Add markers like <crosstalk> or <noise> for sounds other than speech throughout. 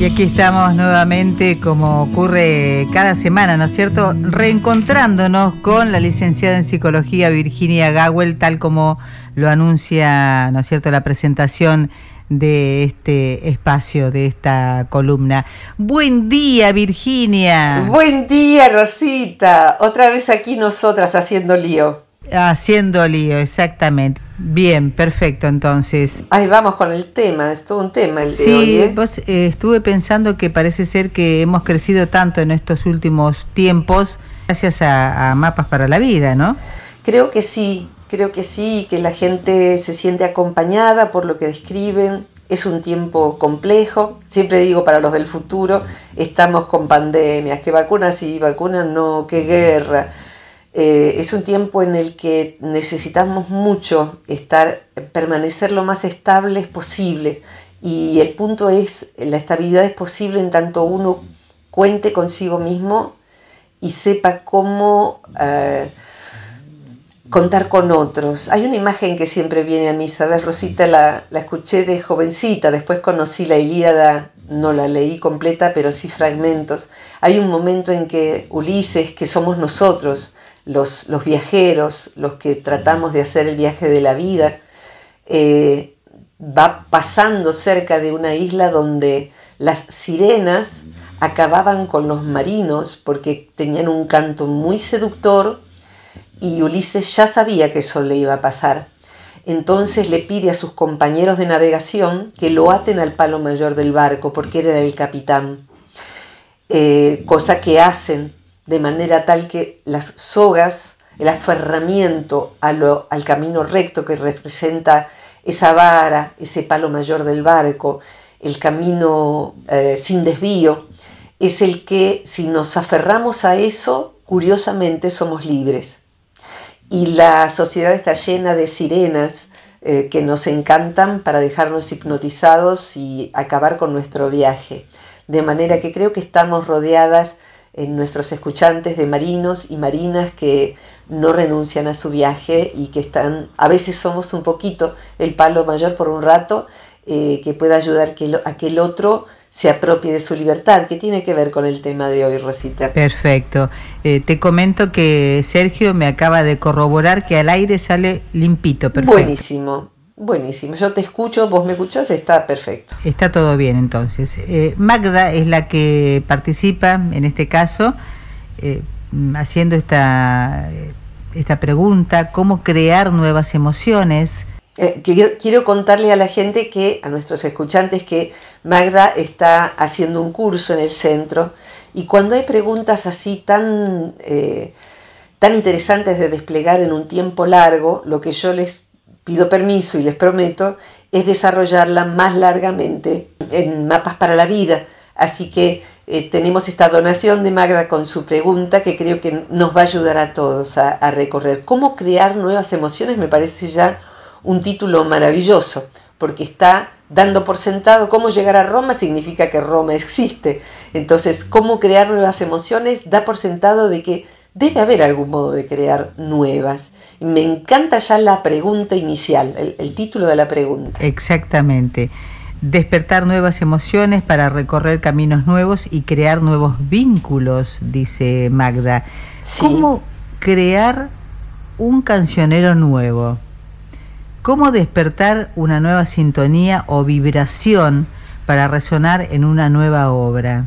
Y aquí estamos nuevamente, como ocurre cada semana, ¿no es cierto? Reencontrándonos con la licenciada en psicología Virginia Gawel, tal como lo anuncia, ¿no es cierto?, la presentación de este espacio, de esta columna. Buen día, Virginia. Buen día, Rosita. Otra vez aquí nosotras haciendo lío. Haciendo lío, exactamente. Bien, perfecto, entonces. Ahí vamos con el tema, es todo un tema el de sí, hoy. ¿eh? Pues, eh, estuve pensando que parece ser que hemos crecido tanto en estos últimos tiempos gracias a, a Mapas para la Vida, ¿no? Creo que sí, creo que sí, que la gente se siente acompañada por lo que describen. Es un tiempo complejo, siempre digo para los del futuro, estamos con pandemias, que vacunas y vacunas no, qué guerra eh, es un tiempo en el que necesitamos mucho estar, permanecer lo más estables posibles y el punto es, la estabilidad es posible en tanto uno cuente consigo mismo y sepa cómo eh, contar con otros. Hay una imagen que siempre viene a mí, ¿sabes? Rosita la, la escuché de jovencita, después conocí la Ilíada, no la leí completa, pero sí fragmentos. Hay un momento en que Ulises, que somos nosotros, los, viajeros, los que tratamos de hacer el viaje de la vida, eh, va pasando cerca de una isla donde las sirenas acababan con los marinos porque tenían un canto muy seductor y Ulises ya sabía que eso le iba a pasar. Entonces le pide a sus compañeros de navegación que lo aten al palo mayor del barco porque era el capitán, eh, cosa que hacen de manera tal que las sogas, el aferramiento al camino recto que representa esa vara, ese palo mayor del barco, el camino eh, sin desvío, es el que si nos aferramos a eso, curiosamente somos libres. Y la sociedad está llena de sirenas eh, que nos encantan para dejarnos hipnotizados y acabar con nuestro viaje. De manera que creo que estamos rodeadas en nuestros escuchantes de marinos y marinas que no renuncian a su viaje y que están, a veces somos un poquito el palo mayor por un rato, eh, que pueda ayudar que a que el otro se apropie de su libertad, que tiene que ver con el tema de hoy, Rosita. Perfecto. Eh, te comento que Sergio me acaba de corroborar que al aire sale limpito, perfecto. Buenísimo. Buenísimo, yo te escucho, vos me escuchás, está perfecto. Está todo bien entonces. Eh, Magda es la que participa en este caso, eh, haciendo esta, esta pregunta, ¿cómo crear nuevas emociones? Eh, quiero, contarle a la gente que, a nuestros escuchantes, que Magda está haciendo un curso en el centro y cuando hay preguntas así tan, tan interesantes de desplegar en un tiempo largo, lo que yo les pido permiso y les prometo, es desarrollarla más largamente en mapas para la vida. Así que eh, tenemos esta donación de Magda con su pregunta que creo que nos va a ayudar a todos a, a recorrer. ¿Cómo crear nuevas emociones? Me parece ya un título maravilloso, porque está dando por sentado cómo llegar a Roma significa que Roma existe. Entonces, cómo crear nuevas emociones da por sentado de que debe haber algún modo de crear nuevas. Me encanta ya la pregunta inicial, el, título de la pregunta. Exactamente. Despertar nuevas emociones para recorrer caminos nuevos y crear nuevos vínculos, dice Magda. ¿Cómo crear un cancionero nuevo? ¿Cómo despertar una nueva sintonía o vibración para resonar en una nueva obra?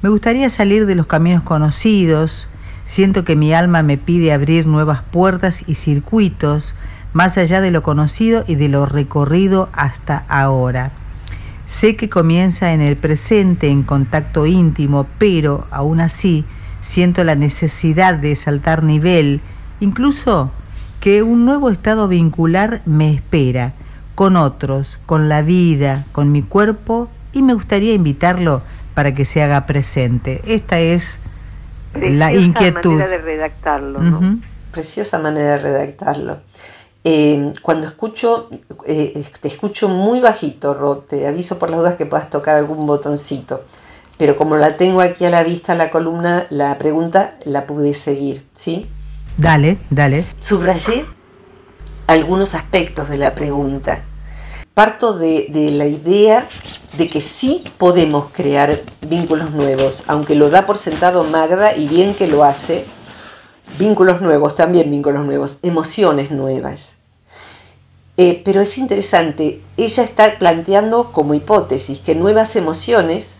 Me gustaría salir de los caminos conocidos, Siento que mi alma me pide abrir nuevas puertas y circuitos más allá de lo conocido y de lo recorrido hasta ahora. Sé que comienza en el presente, en contacto íntimo, pero aún así siento la necesidad de saltar nivel, incluso que un nuevo estado vincular me espera, con otros, con la vida, con mi cuerpo, y me gustaría invitarlo para que se haga presente. Esta es la inquietud. manera de redactarlo, ¿no? Preciosa manera de redactarlo. Eh, cuando escucho, eh, te escucho muy bajito, Ro, te aviso por las dudas que puedas tocar algún botoncito. Pero como la tengo aquí a la vista la columna, la pregunta la pude seguir, ¿sí? Dale, dale. Subrayé algunos aspectos de la pregunta. Parto de, la idea de que sí podemos crear vínculos nuevos, aunque lo da por sentado Magda y bien que lo hace, vínculos nuevos, también vínculos nuevos, emociones nuevas. Eh, pero es interesante, ella está planteando como hipótesis que nuevas emociones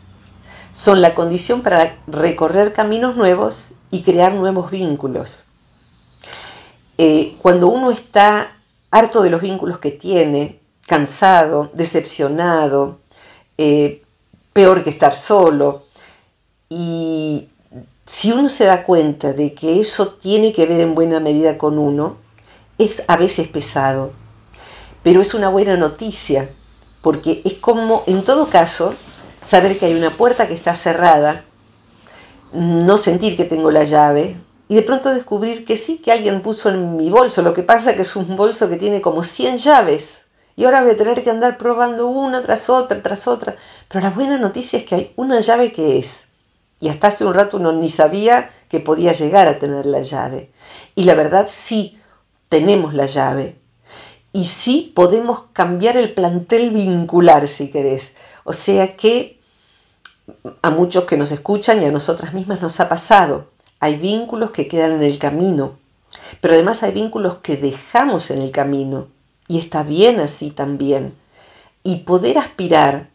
son la condición para recorrer caminos nuevos y crear nuevos vínculos. Eh, cuando uno está harto de los vínculos que tiene, cansado, decepcionado, eh, peor que estar solo, y si uno se da cuenta de que eso tiene que ver en buena medida con uno, es a veces pesado, pero es una buena noticia, porque es como, en todo caso, saber que hay una puerta que está cerrada, no sentir que tengo la llave, y de pronto descubrir que sí, que alguien puso en mi bolso, lo que pasa que es un bolso que tiene como 100 llaves, y ahora voy a tener que andar probando una tras otra, tras otra, pero la buena noticia es que hay una llave que es, y hasta hace un rato uno ni sabía que podía llegar a tener la llave. Y la verdad sí, tenemos la llave. Y sí podemos cambiar el plantel vincular, si querés. O sea que a muchos que nos escuchan y a nosotras mismas nos ha pasado. Hay vínculos que quedan en el camino, pero además hay vínculos que dejamos en el camino. Y está bien así también. Y poder aspirar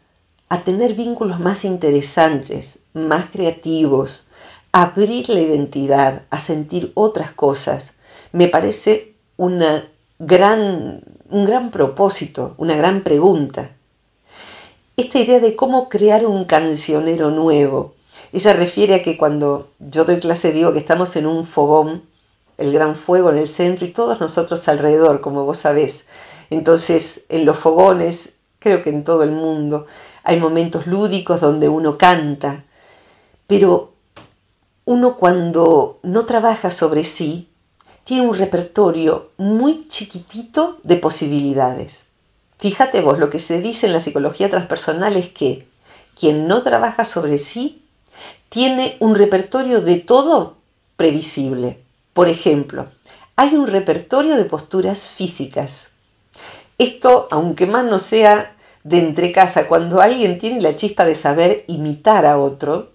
a tener vínculos más interesantes, más creativos, abrir la identidad, a sentir otras cosas, me parece una gran, un gran propósito, una gran pregunta. Esta idea de cómo crear un cancionero nuevo, ella refiere a que cuando yo doy clase digo que estamos en un fogón, el gran fuego en el centro y todos nosotros alrededor, como vos sabés. Entonces, en los fogones, creo que en todo el mundo, hay momentos lúdicos donde uno canta, pero uno cuando no trabaja sobre sí, tiene un repertorio muy chiquitito de posibilidades. Fíjate vos, lo que se dice en la psicología transpersonal es que quien no trabaja sobre sí tiene un repertorio de todo previsible. Por ejemplo, hay un repertorio de posturas físicas. Esto, aunque más no sea de entre casa, cuando alguien tiene la chispa de saber imitar a otro,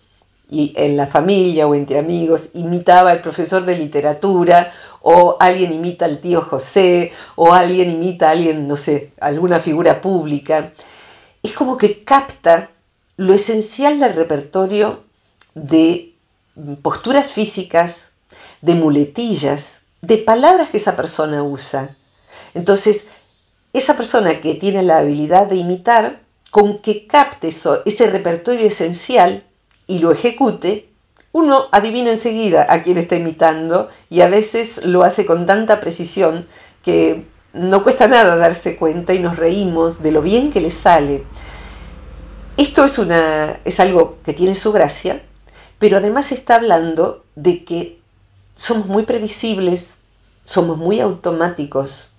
y en la familia o entre amigos imitaba al profesor de literatura o alguien imita al tío José o alguien imita a alguien, no sé, alguna figura pública. Es como que capta lo esencial del repertorio de posturas físicas, de muletillas, de palabras que esa persona usa. Entonces, esa persona que tiene la habilidad de imitar, con que capte ese repertorio esencial, y lo ejecute, uno adivina enseguida a quién está imitando y a veces lo hace con tanta precisión que no cuesta nada darse cuenta y nos reímos de lo bien que le sale. Esto es, una, es algo que tiene su gracia, pero además está hablando de que somos muy previsibles, somos muy automáticos,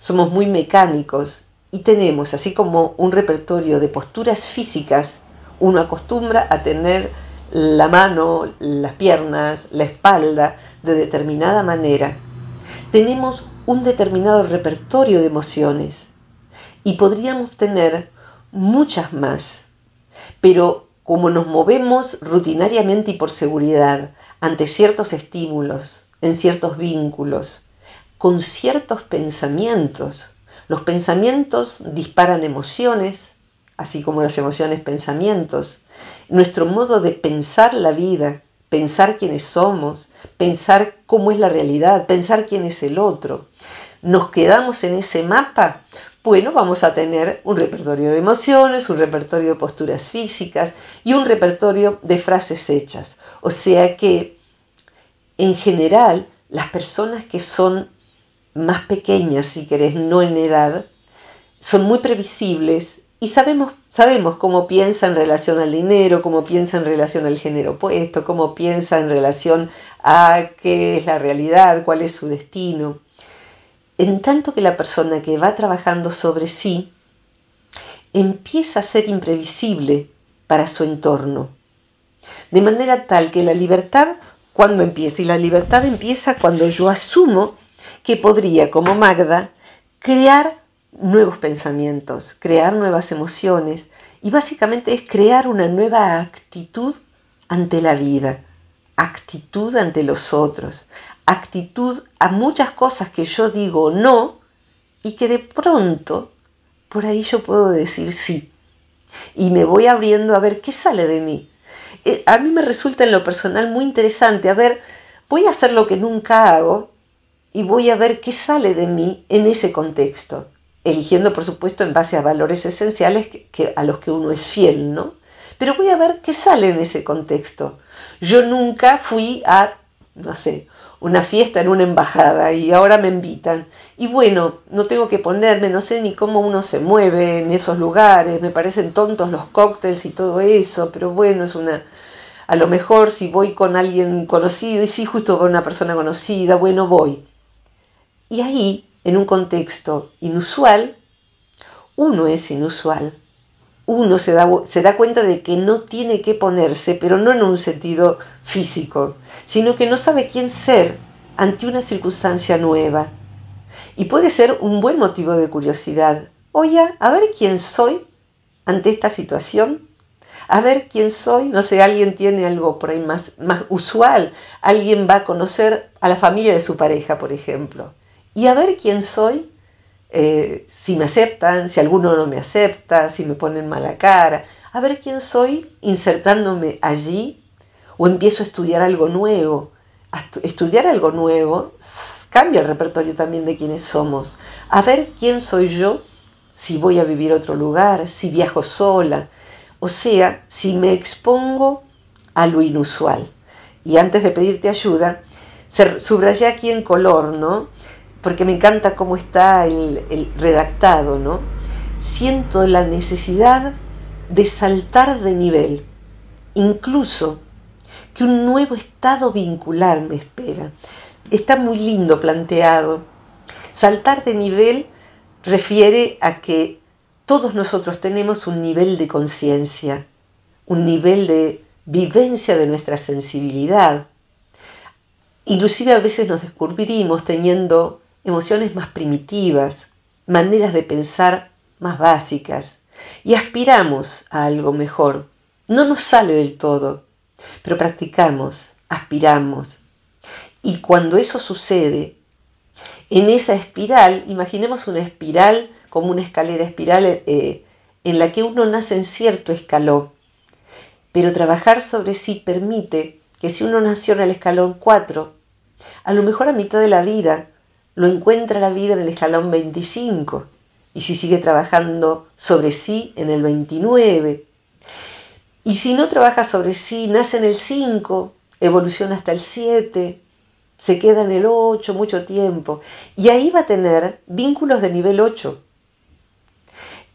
somos muy mecánicos y tenemos así como un repertorio de posturas físicas uno acostumbra a tener la mano, las piernas, la espalda de determinada manera. Tenemos un determinado repertorio de emociones y podríamos tener muchas más, pero como nos movemos rutinariamente y por seguridad ante ciertos estímulos, en ciertos vínculos, con ciertos pensamientos, los pensamientos disparan emociones, así como las emociones, pensamientos, nuestro modo de pensar la vida, pensar quiénes somos, pensar cómo es la realidad, pensar quién es el otro. Nos quedamos en ese mapa, bueno, vamos a tener un repertorio de emociones, un repertorio de posturas físicas y un repertorio de frases hechas. O sea que, en general, las personas que son más pequeñas, si querés, no en edad, son muy previsibles y sabemos, sabemos cómo piensa en relación al dinero, cómo piensa en relación al género opuesto, cómo piensa en relación a qué es la realidad, cuál es su destino. En tanto que la persona que va trabajando sobre sí empieza a ser imprevisible para su entorno. De manera tal que la libertad, cuando empieza? Y la libertad empieza cuando yo asumo que podría, como Magda, crear nuevos pensamientos, crear nuevas emociones y básicamente es crear una nueva actitud ante la vida, actitud ante los otros, actitud a muchas cosas que yo digo no y que de pronto por ahí yo puedo decir sí. Y me voy abriendo a ver qué sale de mí. Eh, a mí me resulta en lo personal muy interesante, a ver, voy a hacer lo que nunca hago y voy a ver qué sale de mí en ese contexto eligiendo por supuesto en base a valores esenciales que, a los que uno es fiel, ¿no? Pero voy a ver qué sale en ese contexto. Yo nunca fui a, no sé, una fiesta en una embajada y ahora me invitan. Y bueno, no tengo que ponerme, no sé ni cómo uno se mueve en esos lugares, me parecen tontos los cócteles y todo eso, pero bueno, es una... A lo mejor si voy con alguien conocido y si justo con una persona conocida, bueno, voy. Y ahí en un contexto inusual, uno es inusual. Uno se da, se da, cuenta de que no tiene que ponerse, pero no en un sentido físico, sino que no sabe quién ser ante una circunstancia nueva. Y puede ser un buen motivo de curiosidad. Oye, a ver quién soy ante esta situación. A ver quién soy. No sé, alguien tiene algo por ahí más, más usual. Alguien va a conocer a la familia de su pareja, por ejemplo y a ver quién soy, eh, si me aceptan, si alguno no me acepta, si me ponen mala cara, a ver quién soy insertándome allí o empiezo a estudiar algo nuevo. estudiar algo nuevo cambia el repertorio también de quiénes somos. A ver quién soy yo si voy a vivir a otro lugar, si viajo sola, o sea, si me expongo a lo inusual. Y antes de pedirte ayuda, subrayé aquí en color, ¿no? Porque me encanta cómo está el, redactado, ¿no? Siento la necesidad de saltar de nivel, incluso que un nuevo estado vincular me espera. Está muy lindo planteado. Saltar de nivel refiere a que todos nosotros tenemos un nivel de conciencia, un nivel de vivencia de nuestra sensibilidad. Inclusive a veces nos descubrimos teniendo emociones más primitivas, maneras de pensar más básicas y aspiramos a algo mejor. No nos sale del todo, pero practicamos, aspiramos. Y cuando eso sucede, en esa espiral, imaginemos una espiral como una escalera espiral eh, en la que uno nace en cierto escalón, pero trabajar sobre sí permite que si uno nació en el escalón 4, a lo mejor a mitad de la vida lo encuentra la vida en el escalón 25 y si sigue trabajando sobre sí en el 29. Y si no trabaja sobre sí, nace en el 5, evoluciona hasta el 7, se queda en el 8 mucho tiempo y ahí va a tener vínculos de nivel 8.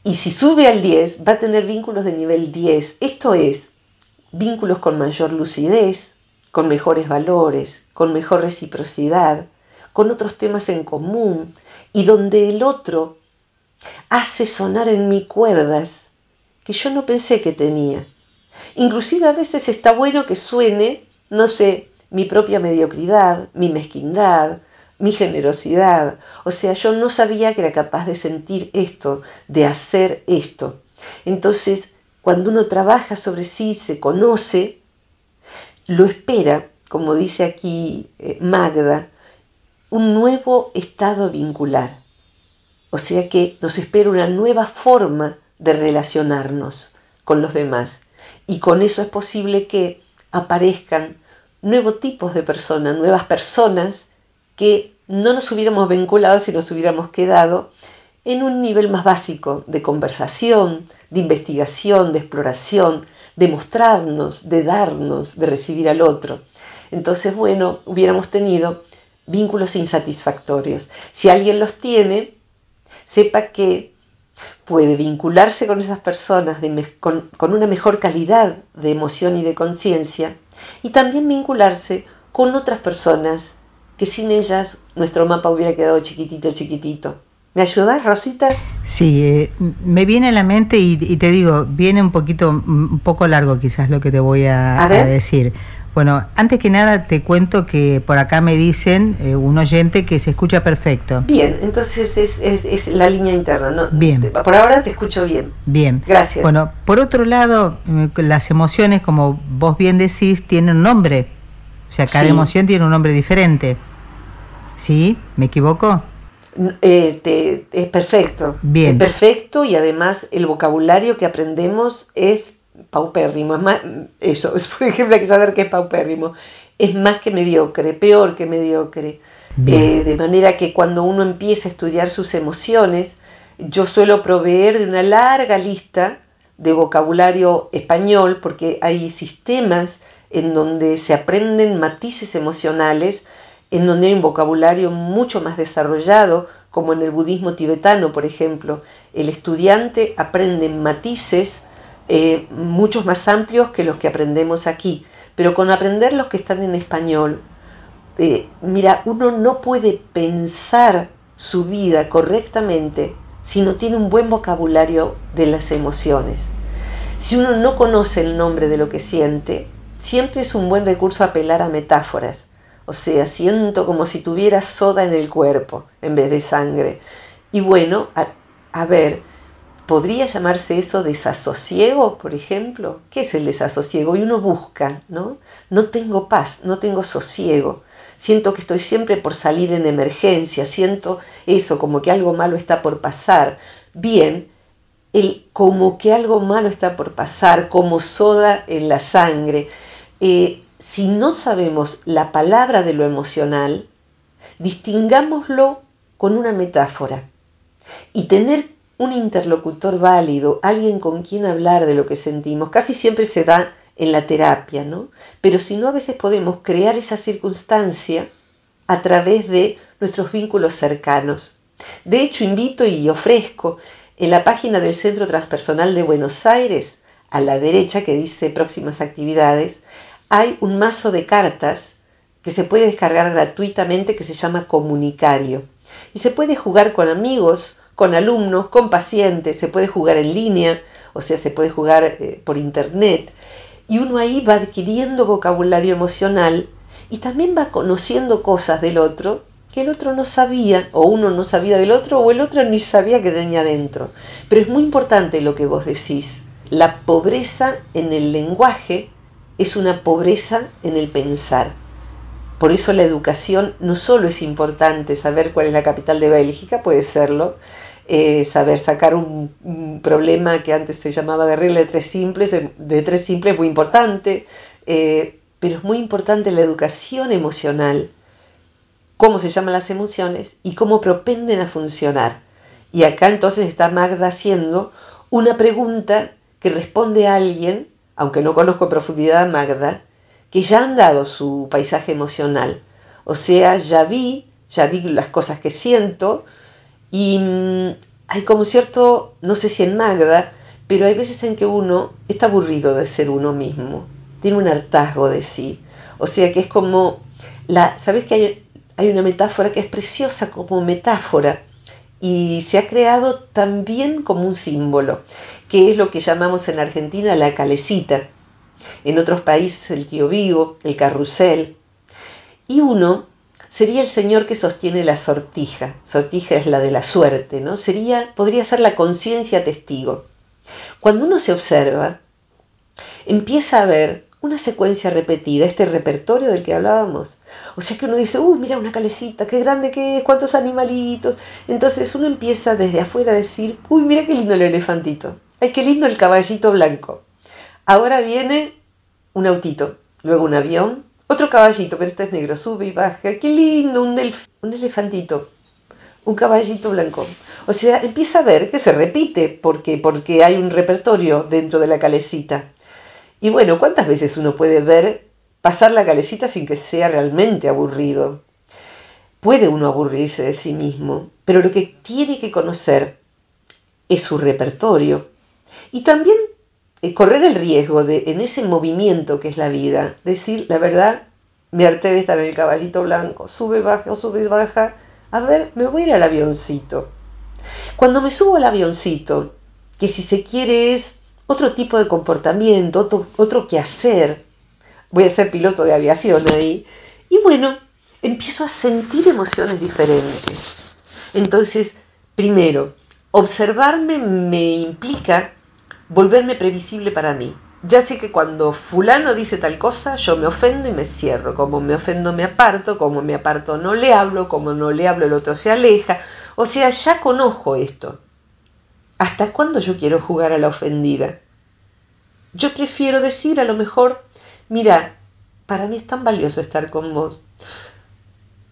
Y si sube al 10, va a tener vínculos de nivel 10. Esto es, vínculos con mayor lucidez, con mejores valores, con mejor reciprocidad, con otros temas en común y donde el otro hace sonar en mí cuerdas que yo no pensé que tenía. Inclusive a veces está bueno que suene, no sé, mi propia mediocridad, mi mezquindad, mi generosidad. O sea, yo no sabía que era capaz de sentir esto, de hacer esto. Entonces, cuando uno trabaja sobre sí, se conoce, lo espera, como dice aquí eh, Magda, un nuevo estado vincular. O sea que nos espera una nueva forma de relacionarnos con los demás. Y con eso es posible que aparezcan nuevos tipos de personas, nuevas personas que no nos hubiéramos vinculado si nos hubiéramos quedado en un nivel más básico de conversación, de investigación, de exploración, de mostrarnos, de darnos, de recibir al otro. Entonces, bueno, hubiéramos tenido vínculos insatisfactorios. Si alguien los tiene, sepa que puede vincularse con esas personas con, con, una mejor calidad de emoción y de conciencia y también vincularse con otras personas que sin ellas nuestro mapa hubiera quedado chiquitito, chiquitito. ¿Me ayudas, Rosita? Sí, eh, me viene a la mente y, te digo, viene un poquito, un poco largo quizás lo que te voy a, decir. Bueno, antes que nada te cuento que por acá me dicen eh, un oyente que se escucha perfecto. Bien, entonces es, es, la línea interna. ¿no? Bien. Por ahora te escucho bien. Bien. Gracias. Bueno, por otro lado, eh, las emociones, como vos bien decís, tienen un nombre. O sea, cada emoción tiene un nombre diferente. ¿Sí? ¿Me equivoco? Eh, es perfecto. Bien. Es perfecto y además el vocabulario que aprendemos es paupérrimo. Es más, eso, <laughs> es, por ejemplo, hay que saber qué es paupérrimo. Es más que mediocre, peor que mediocre. Eh, de manera que cuando uno empieza a estudiar sus emociones, yo suelo proveer de una larga lista de vocabulario español, porque hay sistemas en donde se aprenden matices emocionales en donde hay un vocabulario mucho más desarrollado, como en el budismo tibetano, por ejemplo. El estudiante aprende matices eh, muchos más amplios que los que aprendemos aquí, pero con aprender los que están en español, eh, mira, uno no puede pensar su vida correctamente si no tiene un buen vocabulario de las emociones. Si uno no conoce el nombre de lo que siente, siempre es un buen recurso apelar a metáforas. O sea, siento como si tuviera soda en el cuerpo en vez de sangre. Y bueno, a, ver, ¿podría llamarse eso desasosiego, por ejemplo? ¿Qué es el desasosiego? Y uno busca, ¿no? No tengo paz, no tengo sosiego. Siento que estoy siempre por salir en emergencia, siento eso, como que algo malo está por pasar. Bien, el como que algo malo está por pasar, como soda en la sangre. Eh, si no sabemos la palabra de lo emocional, distingámoslo con una metáfora. Y tener un interlocutor válido, alguien con quien hablar de lo que sentimos, casi siempre se da en la terapia, ¿no? Pero si no, a veces podemos crear esa circunstancia a través de nuestros vínculos cercanos. De hecho, invito y ofrezco en la página del Centro Transpersonal de Buenos Aires, a la derecha que dice próximas actividades, hay un mazo de cartas que se puede descargar gratuitamente que se llama Comunicario. Y se puede jugar con amigos, con alumnos, con pacientes, se puede jugar en línea, o sea, se puede jugar eh, por internet. Y uno ahí va adquiriendo vocabulario emocional y también va conociendo cosas del otro que el otro no sabía, o uno no sabía del otro, o el otro ni sabía que tenía dentro. Pero es muy importante lo que vos decís. La pobreza en el lenguaje es una pobreza en el pensar. Por eso la educación no solo es importante saber cuál es la capital de Bélgica, puede serlo, eh, saber sacar un, problema que antes se llamaba de regla de tres simples, de, tres simples es muy importante, eh, pero es muy importante la educación emocional, cómo se llaman las emociones y cómo propenden a funcionar. Y acá entonces está Magda haciendo una pregunta que responde a alguien aunque no conozco en profundidad a Magda, que ya han dado su paisaje emocional. O sea, ya vi, ya vi las cosas que siento y mm, hay como cierto, no sé si en Magda, pero hay veces en que uno está aburrido de ser uno mismo, tiene un hartazgo de sí. O sea que es como, la, ¿sabes que hay, hay una metáfora que es preciosa como metáfora? y se ha creado también como un símbolo, que es lo que llamamos en Argentina la calecita, en otros países el tío vivo, el carrusel, y uno sería el señor que sostiene la sortija, sortija es la de la suerte, ¿no? Sería, podría ser la conciencia testigo. Cuando uno se observa, empieza a ver una secuencia repetida, este repertorio del que hablábamos. O sea que uno dice, uh, mira una calecita, qué grande que es, cuántos animalitos. Entonces uno empieza desde afuera a decir, uy, mira qué lindo el elefantito, ay, qué lindo el caballito blanco. Ahora viene un autito, luego un avión, otro caballito, pero este es negro, sube y baja, qué lindo, un, un elefantito, un caballito blanco. O sea, empieza a ver que se repite, porque, porque hay un repertorio dentro de la calecita. Y bueno, ¿cuántas veces uno puede ver pasar la calecita sin que sea realmente aburrido? Puede uno aburrirse de sí mismo, pero lo que tiene que conocer es su repertorio. Y también correr el riesgo de, en ese movimiento que es la vida, decir, la verdad, me harté de estar en el caballito blanco, sube, baja, sube, baja, a ver, me voy a ir al avioncito. Cuando me subo al avioncito, que si se quiere es otro tipo de comportamiento, otro, otro que hacer, voy a ser piloto de aviación ahí, y bueno, empiezo a sentir emociones diferentes. Entonces, primero, observarme me implica volverme previsible para mí. Ya sé que cuando fulano dice tal cosa, yo me ofendo y me cierro. Como me ofendo me aparto, como me aparto no le hablo, como no le hablo el otro se aleja. O sea, ya conozco esto. ¿Hasta cuándo yo quiero jugar a la ofendida? Yo prefiero decir a lo mejor, mira, para mí es tan valioso estar con vos.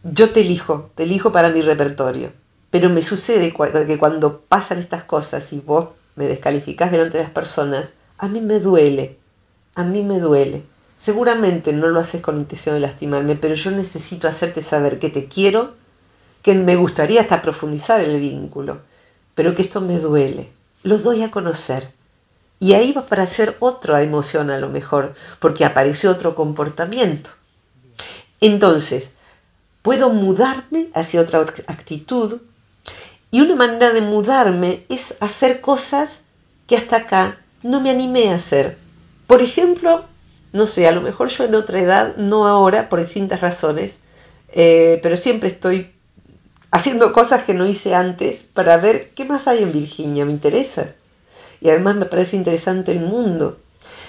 Yo te elijo, te elijo para mi repertorio. Pero me sucede que cuando pasan estas cosas y vos me descalificás delante de las personas, a mí me duele, a mí me duele. Seguramente no lo haces con intención de lastimarme, pero yo necesito hacerte saber que te quiero, que me gustaría hasta profundizar el vínculo, pero que esto me duele. Lo doy a conocer. Y ahí va a aparecer otra emoción a lo mejor, porque aparece otro comportamiento. Entonces, puedo mudarme hacia otra actitud y una manera de mudarme es hacer cosas que hasta acá no me animé a hacer. Por ejemplo, no sé, a lo mejor yo en otra edad, no ahora, por distintas razones, eh, pero siempre estoy haciendo cosas que no hice antes para ver qué más hay en Virginia, me interesa. Y además me parece interesante el mundo.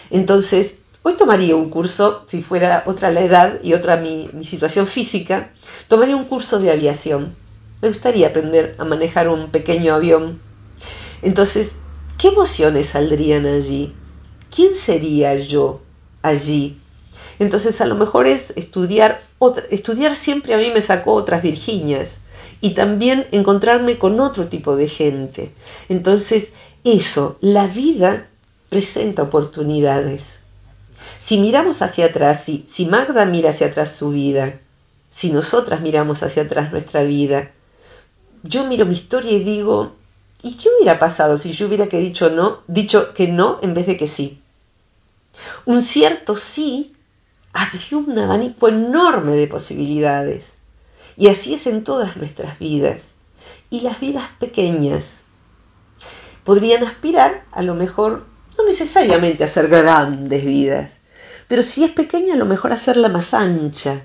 Entonces, hoy tomaría un curso, si fuera otra la edad y otra mi, mi situación física, tomaría un curso de aviación. Me gustaría aprender a manejar un pequeño avión. Entonces, ¿Qué emociones saldrían allí? ¿Quién sería yo allí? Entonces a lo mejor es estudiar, estudiar siempre a mí me sacó otras Virginias y también encontrarme con otro tipo de gente. Entonces eso, la vida presenta oportunidades. Si miramos hacia atrás, si, si Magda mira hacia atrás su vida, si nosotras miramos hacia atrás nuestra vida, yo miro mi historia y digo, ¿Y qué hubiera pasado si yo hubiera que dicho no, dicho que no en vez de que sí? Un cierto sí abrió un abanico enorme de posibilidades. Y así es en todas nuestras vidas. Y las vidas pequeñas podrían aspirar, a lo mejor, no necesariamente a ser grandes vidas, pero si es pequeña, a lo mejor hacerla más ancha.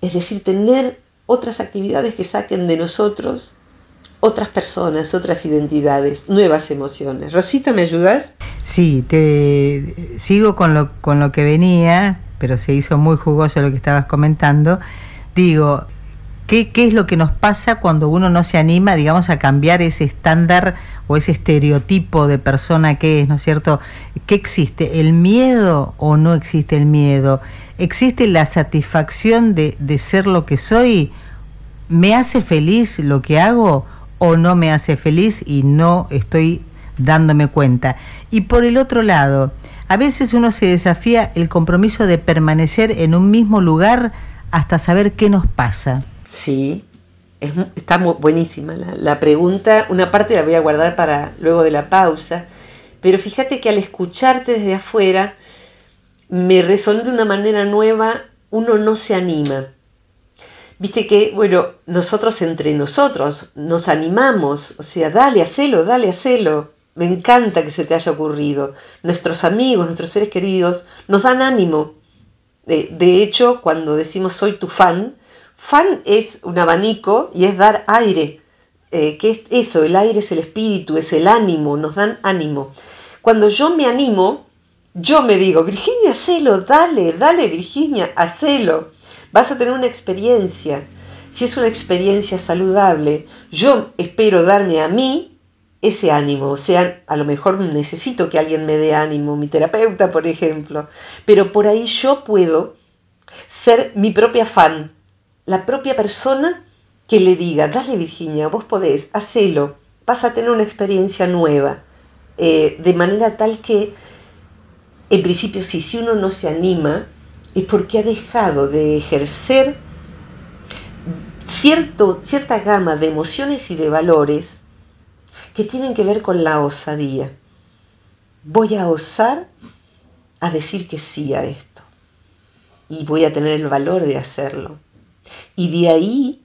Es decir, tener otras actividades que saquen de nosotros otras personas, otras identidades, nuevas emociones. Rosita, ¿me ayudas? Sí, te sigo con lo, con lo que venía, pero se hizo muy jugoso lo que estabas comentando. Digo, ¿qué, ¿qué es lo que nos pasa cuando uno no se anima, digamos, a cambiar ese estándar o ese estereotipo de persona que es, ¿no es cierto? ¿Qué existe? ¿El miedo o no existe el miedo? ¿Existe la satisfacción de, de ser lo que soy? ¿Me hace feliz lo que hago? o no me hace feliz y no estoy dándome cuenta. Y por el otro lado, a veces uno se desafía el compromiso de permanecer en un mismo lugar hasta saber qué nos pasa. Sí, está muy buenísima la, pregunta. Una parte la voy a guardar para luego de la pausa, pero fíjate que al escucharte desde afuera me resonó de una manera nueva, uno no se anima. Viste que, bueno, nosotros entre nosotros nos animamos, o sea, dale, hacelo, dale, hacelo. Me encanta que se te haya ocurrido. Nuestros amigos, nuestros seres queridos, nos dan ánimo. De, hecho, cuando decimos soy tu fan, fan es un abanico y es dar aire. Eh, ¿Qué es eso? El aire es el espíritu, es el ánimo, nos dan ánimo. Cuando yo me animo, yo me digo, Virginia, hacelo, dale, dale, Virginia, hacelo vas a tener una experiencia. Si es una experiencia saludable, yo espero darme a mí ese ánimo. O sea, a lo mejor necesito que alguien me dé ánimo, mi terapeuta, por ejemplo. Pero por ahí yo puedo ser mi propia fan, la propia persona que le diga, dale Virginia, vos podés, hacelo, vas a tener una experiencia nueva. Eh, de manera tal que, en principio, si, si uno no se anima, es porque ha dejado de ejercer cierto, cierta gama de emociones y de valores que tienen que ver con la osadía. Voy a osar a decir que sí a esto y voy a tener el valor de hacerlo. Y de ahí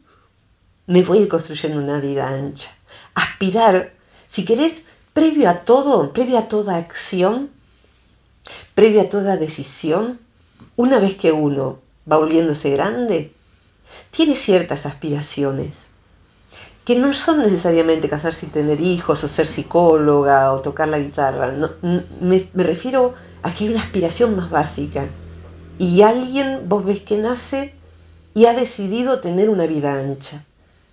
me voy a ir construyendo una vida ancha. Aspirar, si querés, previo a todo, previo a toda acción, previo a toda decisión, una vez que uno va volviéndose grande, tiene ciertas aspiraciones que no son necesariamente casarse y tener hijos o ser psicóloga o tocar la guitarra. me, me refiero a que hay una aspiración más básica. Y alguien, vos ves que nace y ha decidido tener una vida ancha,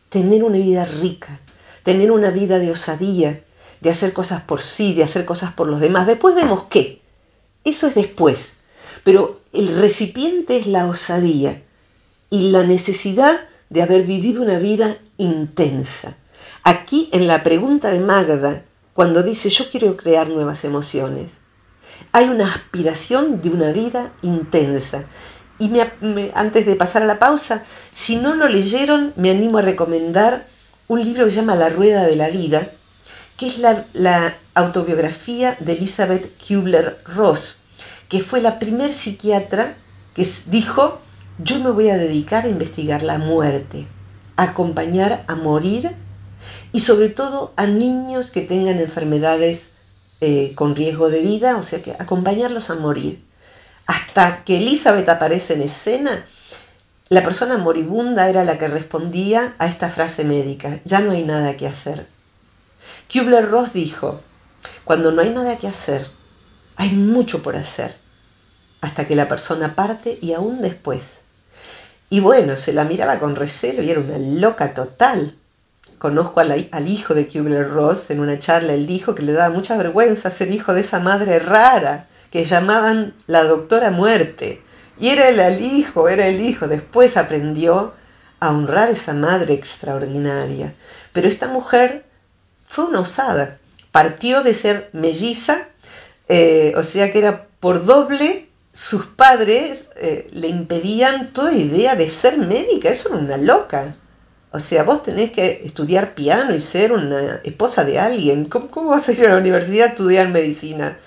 tener una vida rica, tener una vida de osadía, de hacer cosas por sí, de hacer cosas por los demás. Después vemos qué. Eso es después. Pero el recipiente es la osadía y la necesidad de haber vivido una vida intensa. Aquí en la pregunta de Magda, cuando dice yo quiero crear nuevas emociones, hay una aspiración de una vida intensa. Y antes de pasar a la pausa, si no lo leyeron, me animo a recomendar un libro que se llama La Rueda de la Vida, que es la, autobiografía de Elizabeth Kubler-Ross, que fue la primer psiquiatra que dijo, yo me voy a dedicar a investigar la muerte, a acompañar a morir y sobre todo a niños que tengan enfermedades eh, con riesgo de vida, o sea que acompañarlos a morir. Hasta que Elizabeth aparece en escena, la persona moribunda era la que respondía a esta frase médica, ya no hay nada que hacer. Kubler-Ross dijo, cuando no hay nada que hacer, hay mucho por hacer, hasta que la persona parte y aún después. Y bueno, se la miraba con recelo y era una loca total. Conozco al, hijo de Kubler-Ross, en una charla él dijo que le daba mucha vergüenza ser hijo de esa madre rara que llamaban la doctora muerte. Y era el hijo, era el hijo. Después aprendió a honrar esa madre extraordinaria. Pero esta mujer fue una osada. Partió de ser melliza, eh, o sea que era por doble, sus padres eh, le impedían toda idea de ser médica. Eso era una loca. O sea, vos tenés que estudiar piano y ser una esposa de alguien. ¿Cómo, vas a ir a la universidad a estudiar medicina?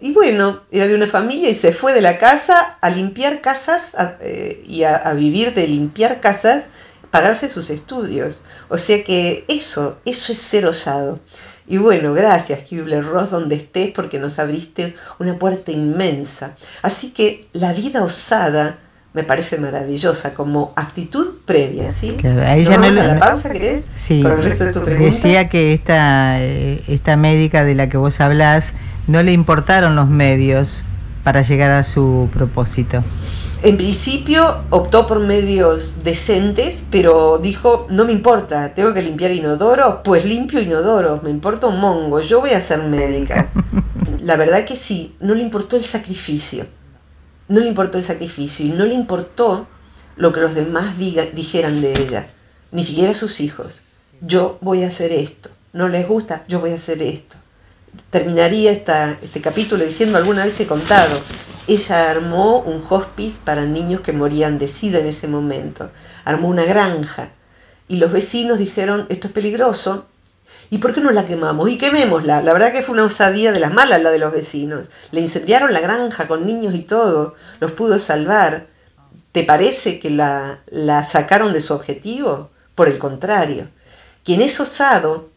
Y bueno, era de una familia y se fue de la casa a limpiar casas eh, y a, vivir de limpiar casas, pagarse sus estudios. O sea que eso, eso es ser osado. Y bueno, gracias Kubler Ross donde estés porque nos abriste una puerta inmensa. Así que la vida osada me parece maravillosa como actitud previa, ¿sí? Claro, no la pausa, ¿querés? Sí, el resto de tu decía que esta, eh, esta médica de la que vos hablas no le importaron los medios para llegar a su propósito. En principio optó por medios decentes, pero dijo, no me importa, tengo que limpiar inodoro, pues limpio inodoro, me importa un mongo, yo voy a ser médica. <laughs> La verdad que sí, no le importó el sacrificio no le importó el sacrificio y no le importó lo que los demás dijeran de ella, ni siquiera sus hijos. Yo voy a hacer esto. No les gusta, yo voy a hacer esto. Terminaría esta, este capítulo diciendo, alguna vez he contado, ella armó un hospice para niños que morían de sida en ese momento. Armó una granja. Y los vecinos dijeron, esto es peligroso, ¿Y por qué no la quemamos? Y quemémosla. La verdad que fue una osadía de las malas la de los vecinos. Le incendiaron la granja con niños y todo. Los pudo salvar. ¿Te parece que la, la sacaron de su objetivo? Por el contrario. Quien es osado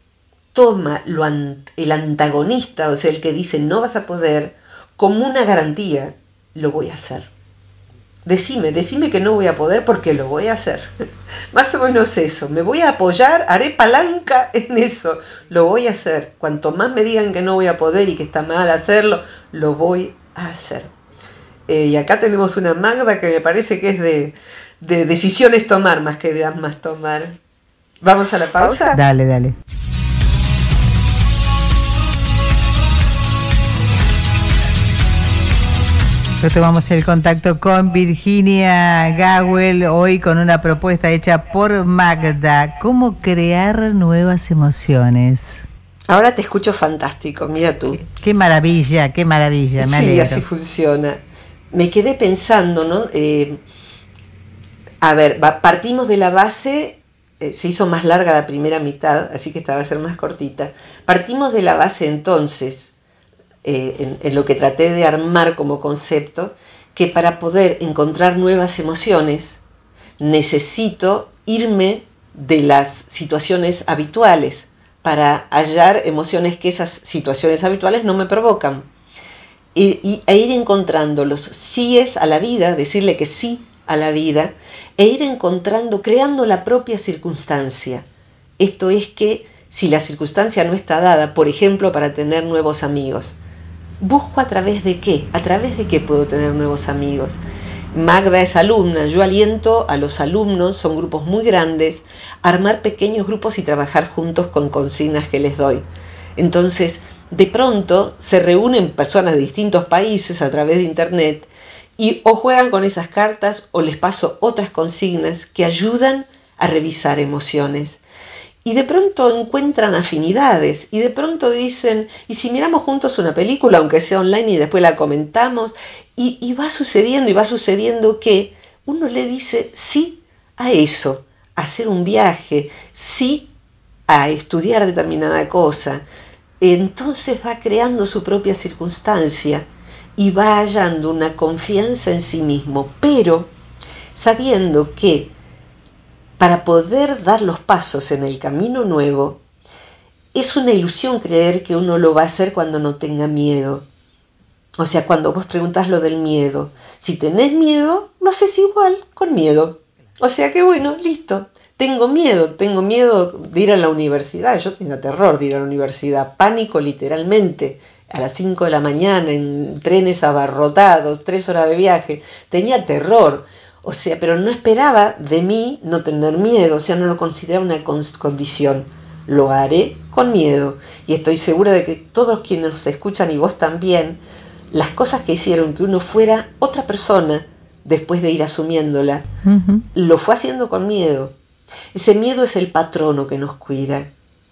toma lo el antagonista, o sea, el que dice no vas a poder, como una garantía, lo voy a hacer. Decime, decime que no voy a poder porque lo voy a hacer. <laughs> Más o menos eso. Me voy a apoyar, haré palanca <laughs> en eso. Lo voy a hacer. Cuanto más me digan que no voy a poder y que está mal hacerlo, lo voy a hacer. Eh, y acá tenemos una Magda que me parece que es de, de decisiones tomar más que de más tomar. ¿Vamos a la pausa? Dale, dale. Retomamos el contacto con Virginia Gawel, hoy con una propuesta hecha por Magda. ¿Cómo crear nuevas emociones? Ahora te escucho fantástico, mira tú. Qué maravilla, qué maravilla, me Sí, así funciona. Me quedé pensando, ¿no? Eh, a ver, partimos de la base eh, se hizo más larga la primera mitad, así que esta va a ser más cortita. Partimos de la base entonces, eh, en, lo que traté de armar como concepto, que para poder encontrar nuevas emociones necesito irme de las situaciones habituales para hallar emociones que esas situaciones habituales no me provocan. Y, e ir encontrando los síes a la vida, decirle que sí a la vida, e ir encontrando, creando la propia circunstancia. Esto es que si la circunstancia no está dada, por ejemplo, para tener nuevos amigos, busco a través de qué, a través de qué puedo tener nuevos amigos. Magda es alumna, yo aliento a los alumnos, son grupos muy grandes, a armar pequeños grupos y trabajar juntos con consignas que les doy. Entonces, de pronto se reúnen personas de distintos países a través de Internet y o juegan con esas cartas o les paso otras consignas que ayudan a revisar emociones. Y de pronto encuentran afinidades y de pronto dicen, ¿y si miramos juntos una película, aunque sea online y después la comentamos? Y, va sucediendo y va sucediendo que uno le dice sí a eso, a hacer un viaje, sí a estudiar determinada cosa. Entonces va creando su propia circunstancia y va hallando una confianza en sí mismo, pero sabiendo que para poder dar los pasos en el camino nuevo, es una ilusión creer que uno lo va a hacer cuando no tenga miedo. O sea, cuando vos preguntas lo del miedo, si tenés miedo, lo haces igual con miedo. O sea que bueno, listo. Tengo miedo, tengo miedo de ir a la universidad. Yo tengo terror de ir a la universidad, pánico literalmente a las 5 de la mañana en trenes abarrotados, tres horas de viaje, tenía terror, o sea, pero no esperaba de mí no tener miedo, o sea, no lo consideraba una condición. Lo haré con miedo y estoy segura de que todos quienes nos escuchan y vos también, las cosas que hicieron que uno fuera otra persona después de ir asumiéndola, lo fue haciendo con miedo. Ese miedo es el patrono que nos cuida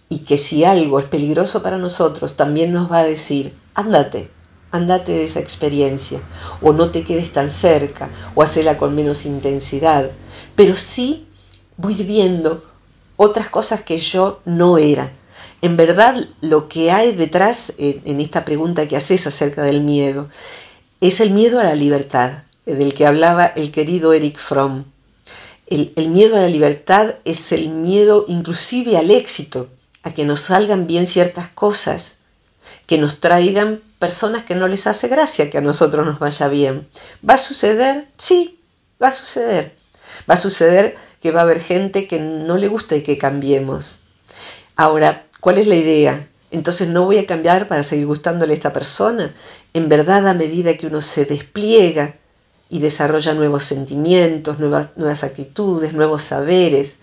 y que si algo es peligroso para nosotros, también nos va a decir, ándate, ándate de esa experiencia, o no te quedes tan cerca, o hacela con menos intensidad. Pero sí voy viendo otras cosas que yo no era. En verdad, lo que hay detrás en, esta pregunta que haces acerca del miedo, es el miedo a la libertad, del que hablaba el querido Eric Fromm. el miedo a la libertad es el miedo inclusive al éxito, a que nos salgan bien ciertas cosas, que nos traigan personas que no les hace gracia que a nosotros nos vaya bien. ¿Va a suceder? Sí, va a suceder. Va a suceder que va a haber gente que no le gusta y que cambiemos. Ahora, ¿cuál es la idea? Entonces no voy a cambiar para seguir gustándole a esta persona. En verdad, a medida que uno se despliega y desarrolla nuevos sentimientos, nuevas, nuevas actitudes, nuevos saberes,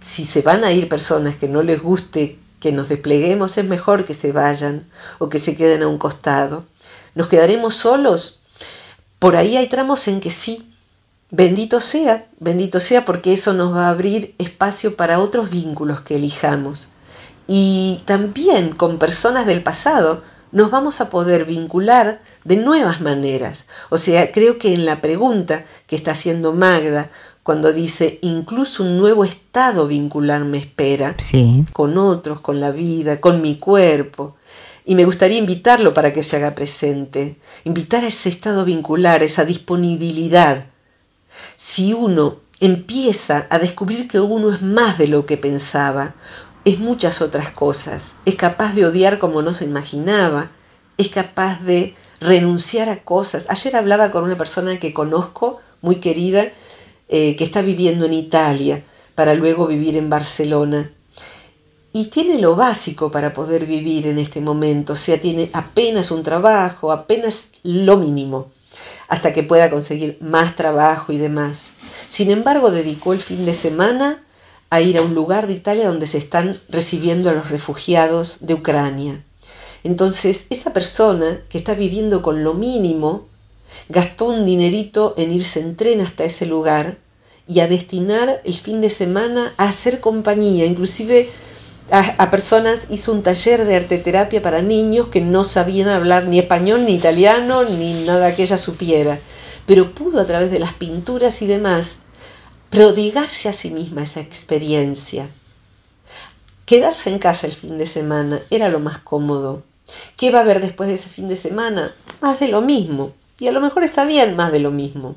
si se van a ir personas que no les guste que nos despleguemos, es mejor que se vayan o que se queden a un costado. ¿Nos quedaremos solos? Por ahí hay tramos en que sí. Bendito sea, bendito sea porque eso nos va a abrir espacio para otros vínculos que elijamos. Y también con personas del pasado nos vamos a poder vincular de nuevas maneras. O sea, creo que en la pregunta que está haciendo Magda cuando dice, incluso un nuevo estado vincular me espera, con otros, con la vida, con mi cuerpo. Y me gustaría invitarlo para que se haga presente, invitar a ese estado vincular, esa disponibilidad. Si uno empieza a descubrir que uno es más de lo que pensaba, es muchas otras cosas, es capaz de odiar como no se imaginaba, es capaz de renunciar a cosas. Ayer hablaba con una persona que conozco, muy querida, eh, que está viviendo en Italia para luego vivir en Barcelona. Y tiene lo básico para poder vivir en este momento, o sea, tiene apenas un trabajo, apenas lo mínimo, hasta que pueda conseguir más trabajo y demás. Sin embargo, dedicó el fin de semana a ir a un lugar de Italia donde se están recibiendo a los refugiados de Ucrania. Entonces, esa persona que está viviendo con lo mínimo, gastó un dinerito en irse en tren hasta ese lugar y a destinar el fin de semana a hacer compañía, inclusive a, personas, hizo un taller de arteterapia para niños que no sabían hablar ni español, ni italiano, ni nada que ella supiera, pero pudo a través de las pinturas y demás prodigarse a sí misma esa experiencia. Quedarse en casa el fin de semana era lo más cómodo. ¿Qué va a haber después de ese fin de semana? Más de lo mismo. Y a lo mejor está bien más de lo mismo.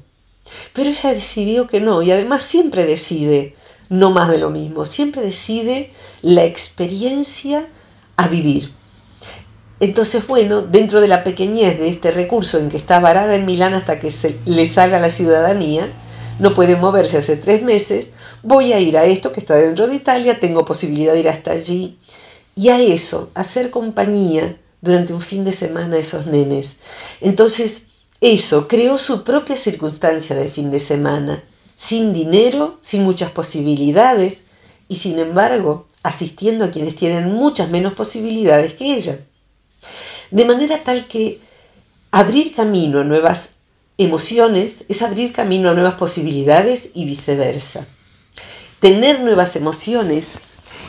Pero ella decidió que no, y además siempre decide no más de lo mismo, siempre decide la experiencia a vivir. Entonces, bueno, dentro de la pequeñez de este recurso en que está varada en Milán hasta que le salga la ciudadanía, no puede moverse hace tres meses, voy a ir a esto que está dentro de Italia, tengo posibilidad de ir hasta allí, y a eso, hacer compañía durante un fin de semana a esos nenes. Entonces, eso, creó su propia circunstancia de fin de semana, sin dinero, sin muchas posibilidades, y sin embargo, asistiendo a quienes tienen muchas menos posibilidades que ella. De manera tal que abrir camino a nuevas emociones es abrir camino a nuevas posibilidades y viceversa. Tener nuevas emociones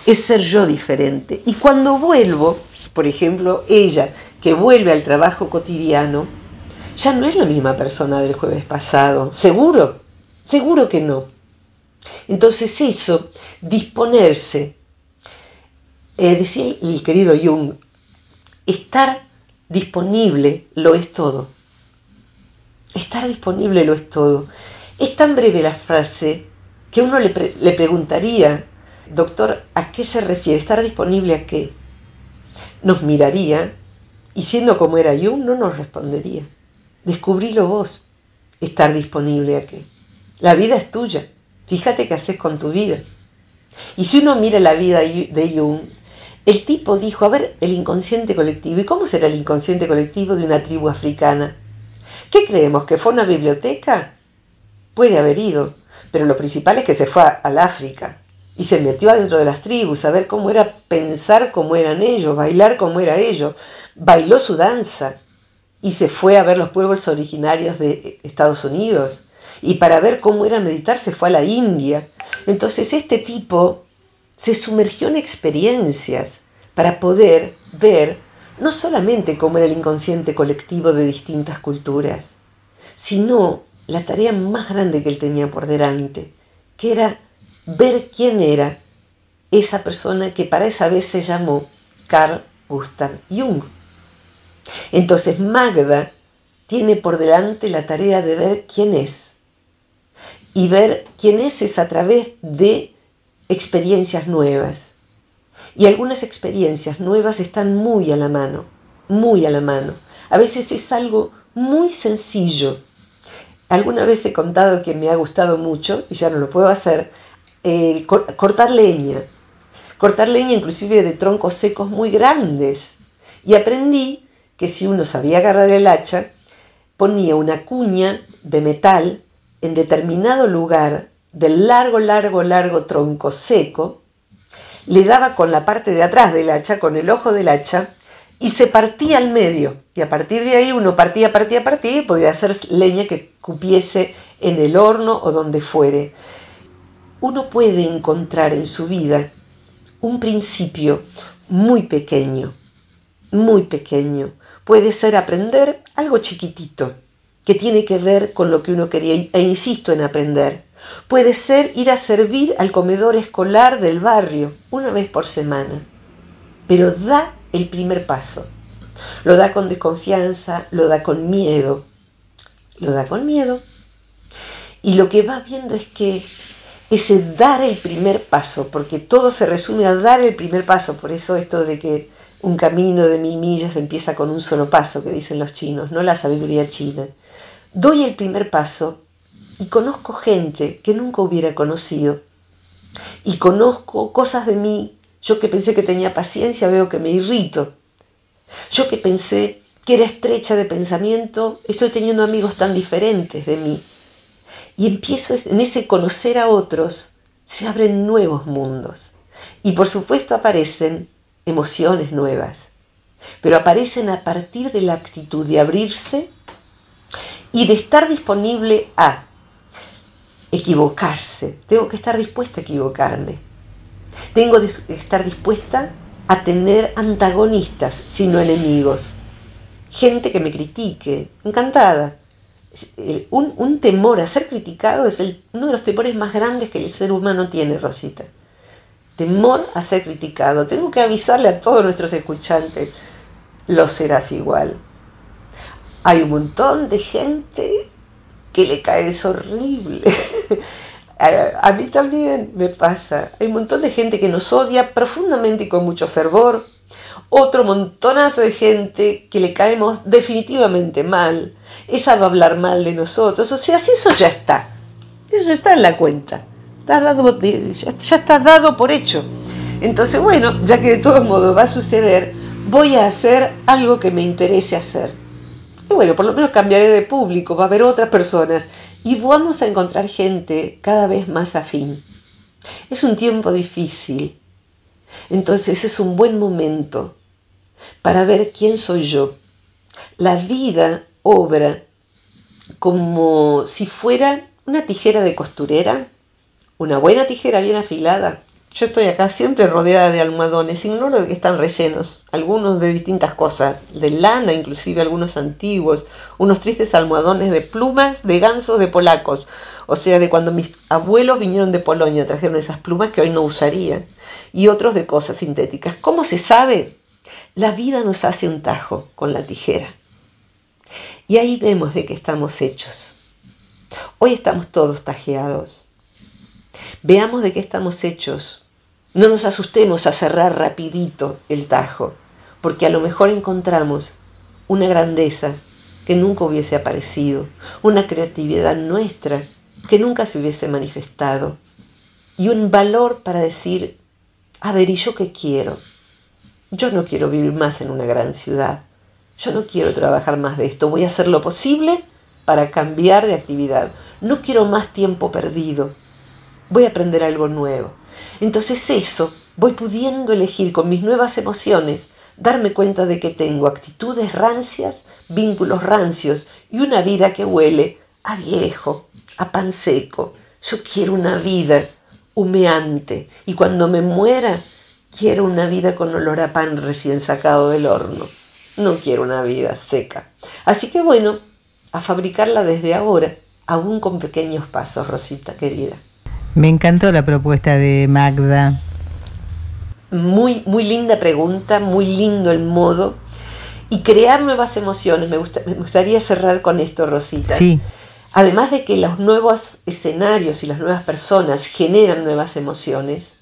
es ser yo diferente. Y cuando vuelvo, por ejemplo, ella que vuelve al trabajo cotidiano, ya no es la misma persona del jueves pasado. ¿Seguro? Seguro que no. Entonces eso, disponerse, eh, decía el querido Jung, estar disponible lo es todo. Estar disponible lo es todo. Es tan breve la frase que uno le, le preguntaría, doctor, ¿a qué se refiere? ¿Estar disponible a qué? Nos miraría y siendo como era Jung no nos respondería. Descubrilo vos, estar disponible a qué. La vida es tuya. Fíjate qué haces con tu vida. Y si uno mira la vida de Jung, el tipo dijo, a ver, el inconsciente colectivo. ¿Y cómo será el inconsciente colectivo de una tribu africana? ¿Qué creemos? ¿Que fue una biblioteca? Puede haber ido, pero lo principal es que se fue al África y se metió adentro de las tribus a ver cómo era pensar como eran ellos, bailar como era ellos. Bailó su danza y se fue a ver los pueblos originarios de Estados Unidos. Y para ver cómo era meditar se fue a la India. Entonces este tipo se sumergió en experiencias para poder ver no solamente cómo era el inconsciente colectivo de distintas culturas, sino la tarea más grande que él tenía por delante, que era ver quién era esa persona que para esa vez se llamó Carl Gustav Jung. Entonces Magda tiene por delante la tarea de ver quién es. Y ver quién es es a través de experiencias nuevas. Y algunas experiencias nuevas están muy a la mano, muy a la mano. A veces es algo muy sencillo. Alguna vez he contado que me ha gustado mucho, y ya no lo puedo hacer, eh, cortar leña. Cortar leña inclusive de troncos secos muy grandes. Y aprendí que si uno sabía agarrar el hacha, ponía una cuña de metal en determinado lugar del largo, largo, largo tronco seco, le daba con la parte de atrás del hacha, con el ojo del hacha, y se partía al medio. Y a partir de ahí uno partía, partía, partía y podía hacer leña que cupiese en el horno o donde fuere. Uno puede encontrar en su vida un principio muy pequeño, muy pequeño. Puede ser aprender algo chiquitito, que tiene que ver con lo que uno quería, e insisto en aprender Puede ser ir a servir al comedor escolar del barrio una vez por semana, pero da el primer paso. Lo da con desconfianza, lo da con miedo, lo da con miedo. Y lo que va viendo es que ese dar el primer paso, porque todo se resume a dar el primer paso, por eso esto de que un camino de mil millas empieza con un solo paso, que dicen los chinos, no la sabiduría china. Doy el primer paso y conozco gente que nunca hubiera conocido. Y conozco cosas de mí. Yo que pensé que tenía paciencia, veo que me irrito. Yo que pensé que era estrecha de pensamiento, estoy teniendo amigos tan diferentes de mí. Y empiezo en ese conocer a otros, se abren nuevos mundos. Y por supuesto aparecen emociones nuevas, pero aparecen a partir de la actitud de abrirse y de estar disponible a equivocarse, tengo que estar dispuesta a equivocarme, tengo que estar dispuesta a tener antagonistas, sino enemigos, gente que me critique, encantada, un, temor a ser criticado es uno de los temores más grandes que el ser humano tiene, Rosita. Temor a ser criticado. Tengo que avisarle a todos nuestros escuchantes, lo serás igual. Hay un montón de gente que le cae es horrible. <laughs> a, mí también me pasa. Hay un montón de gente que nos odia profundamente y con mucho fervor. Otro montonazo de gente que le caemos definitivamente mal. Esa va a hablar mal de nosotros. O sea, si eso ya está. Eso ya está en la cuenta. Dado, ya, ya está dado por hecho. Entonces, bueno, ya que de todos modos va a suceder, voy a hacer algo que me interese hacer. Y bueno, por lo menos cambiaré de público, va a haber otras personas y vamos a encontrar gente cada vez más afín. Es un tiempo difícil, entonces es un buen momento para ver quién soy yo. La vida obra como si fuera una tijera de costurera, una buena tijera bien afilada, yo estoy acá siempre rodeada de almohadones, ignoro de que están rellenos, algunos de distintas cosas, de lana, inclusive algunos antiguos, unos tristes almohadones de plumas de gansos de polacos, o sea, de cuando mis abuelos vinieron de Polonia, trajeron esas plumas que hoy no usarían, y otros de cosas sintéticas. ¿Cómo se sabe? La vida nos hace un tajo con la tijera. Y ahí vemos de qué estamos hechos. Hoy estamos todos tajeados. Veamos de qué estamos hechos. No nos asustemos a cerrar rapidito el tajo, porque a lo mejor encontramos una grandeza que nunca hubiese aparecido, una creatividad nuestra que nunca se hubiese manifestado y un valor para decir, a ver, ¿y yo qué quiero? Yo no quiero vivir más en una gran ciudad, yo no quiero trabajar más de esto, voy a hacer lo posible para cambiar de actividad, no quiero más tiempo perdido, voy a aprender algo nuevo. Entonces eso, voy pudiendo elegir con mis nuevas emociones, darme cuenta de que tengo actitudes rancias, vínculos rancios y una vida que huele a viejo, a pan seco. Yo quiero una vida humeante y cuando me muera quiero una vida con olor a pan recién sacado del horno. No quiero una vida seca. Así que bueno, a fabricarla desde ahora, aún con pequeños pasos, Rosita querida. Me encantó la propuesta de Magda. Muy, muy linda pregunta, muy lindo el modo. Y crear nuevas emociones. Me, me gustaría cerrar con esto, Rosita. Sí. Además de que los nuevos escenarios y las nuevas personas generan nuevas emociones,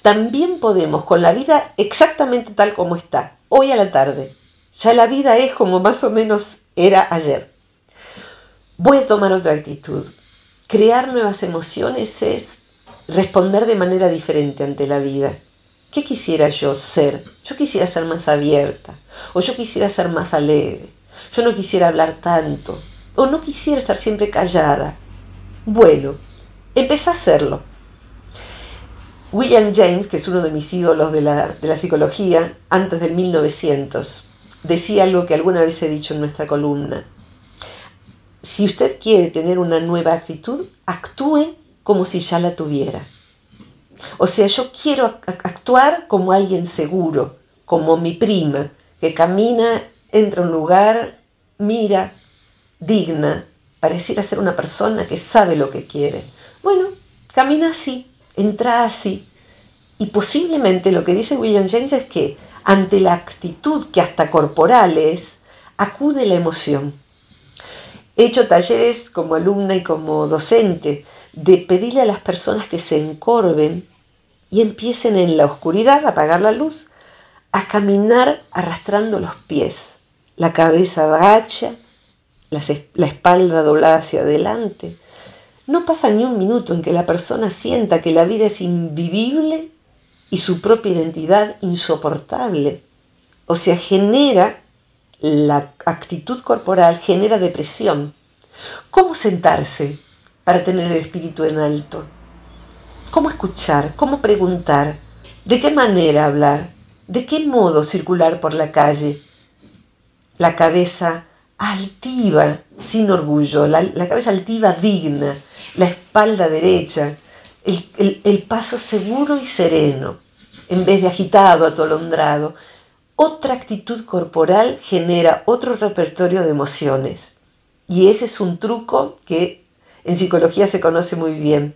también podemos, con la vida exactamente tal como está, hoy a la tarde, ya la vida es como más o menos era ayer. Voy a tomar otra actitud. Crear nuevas emociones es responder de manera diferente ante la vida. ¿Qué quisiera yo ser? Yo quisiera ser más abierta, o yo quisiera ser más alegre, yo no quisiera hablar tanto, o no quisiera estar siempre callada. Bueno, empecé a hacerlo. William James, que es uno de mis ídolos de la, de la psicología, antes del 1900, decía algo que alguna vez he dicho en nuestra columna si usted quiere tener una nueva actitud, actúe como si ya la tuviera. O sea, yo quiero actuar como alguien seguro, como mi prima, que camina, entra a un lugar, mira, digna, pareciera ser una persona que sabe lo que quiere. Bueno, camina así, entra así. Y posiblemente lo que dice William James es que ante la actitud que hasta corporal es, acude la emoción. He hecho talleres como alumna y como docente de pedirle a las personas que se encorven y empiecen en la oscuridad, a apagar la luz, a caminar arrastrando los pies, la cabeza agacha, la espalda doblada hacia adelante. No pasa ni un minuto en que la persona sienta que la vida es invivible y su propia identidad insoportable. O sea, genera la actitud corporal genera depresión. ¿Cómo sentarse para tener el espíritu en alto? ¿Cómo escuchar? ¿Cómo preguntar? ¿De qué manera hablar? ¿De qué modo circular por la calle? La cabeza altiva, sin orgullo, la, cabeza altiva digna, la espalda derecha, el, el paso seguro y sereno, en vez de agitado, atolondrado, otra actitud corporal genera otro repertorio de emociones. Y ese es un truco que en psicología se conoce muy bien.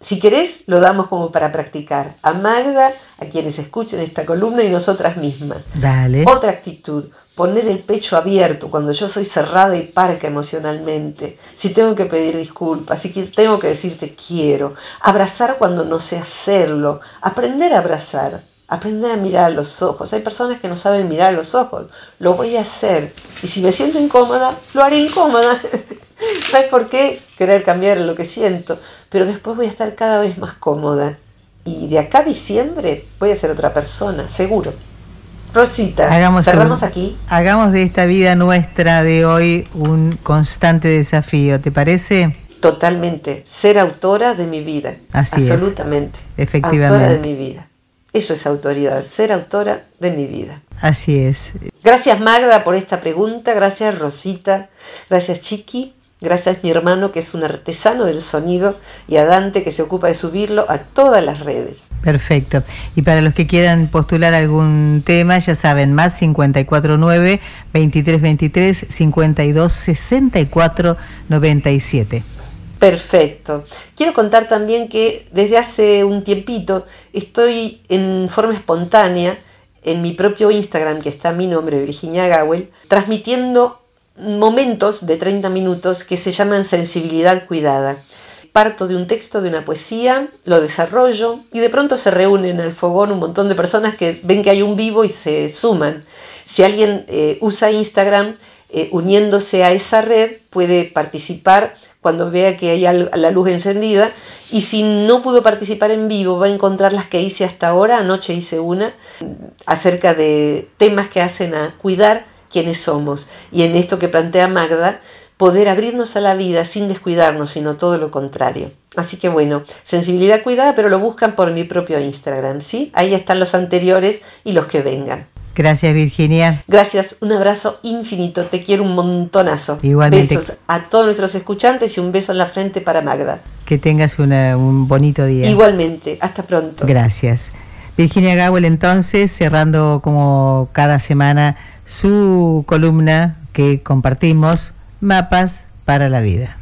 Si querés, lo damos como para practicar. A Magda, a quienes escuchen esta columna y nosotras mismas. Dale. Otra actitud, poner el pecho abierto cuando yo soy cerrada y parca emocionalmente. Si tengo que pedir disculpas, si tengo que decirte quiero. Abrazar cuando no sé hacerlo. Aprender a abrazar. Aprender a mirar a los ojos. Hay personas que no saben mirar a los ojos. Lo voy a hacer. Y si me siento incómoda, lo haré incómoda. <laughs> no hay por qué querer cambiar lo que siento. Pero después voy a estar cada vez más cómoda. Y de acá a diciembre voy a ser otra persona, seguro. Rosita, hagamos cerramos aquí. Hagamos de esta vida nuestra de hoy un constante desafío, ¿te parece? Totalmente. Ser autora de mi vida. Así Absolutamente. Efectivamente. Autora de mi vida. Eso es autoridad, ser autora de mi vida. Así es. Gracias Magda por esta pregunta, gracias Rosita, gracias Chiqui, gracias mi hermano que es un artesano del sonido y a Dante que se ocupa de subirlo a todas las redes. Perfecto. Y para los que quieran postular algún tema, ya saben, más 549 2323 52 64 97. Perfecto. Quiero contar también que desde hace un tiempito estoy en forma espontánea en mi propio Instagram, que está mi nombre, Virginia Gawel, transmitiendo momentos de 30 minutos que se llaman sensibilidad cuidada. Parto de un texto, de una poesía, lo desarrollo y de pronto se reúnen en el fogón un montón de personas que ven que hay un vivo y se suman. Si alguien eh, usa Instagram, eh, uniéndose a esa red, puede participar cuando vea que hay la luz encendida. Y si no pudo participar en vivo, va a encontrar las que hice hasta ahora. Anoche hice una acerca de temas que hacen a cuidar quienes somos. Y en esto que plantea Magda, poder abrirnos a la vida sin descuidarnos, sino todo lo contrario. Así que bueno, sensibilidad cuidada, pero lo buscan por mi propio Instagram, ¿sí? Ahí están los anteriores y los que vengan. Gracias, Virginia. Gracias, un abrazo infinito. Te quiero un montonazo. Igualmente. Besos a todos nuestros escuchantes y un beso en la frente para Magda. Que tengas un bonito día. Igualmente, hasta pronto. Gracias. Virginia Gawel, entonces, cerrando como cada semana su columna que compartimos, Mapas para la Vida.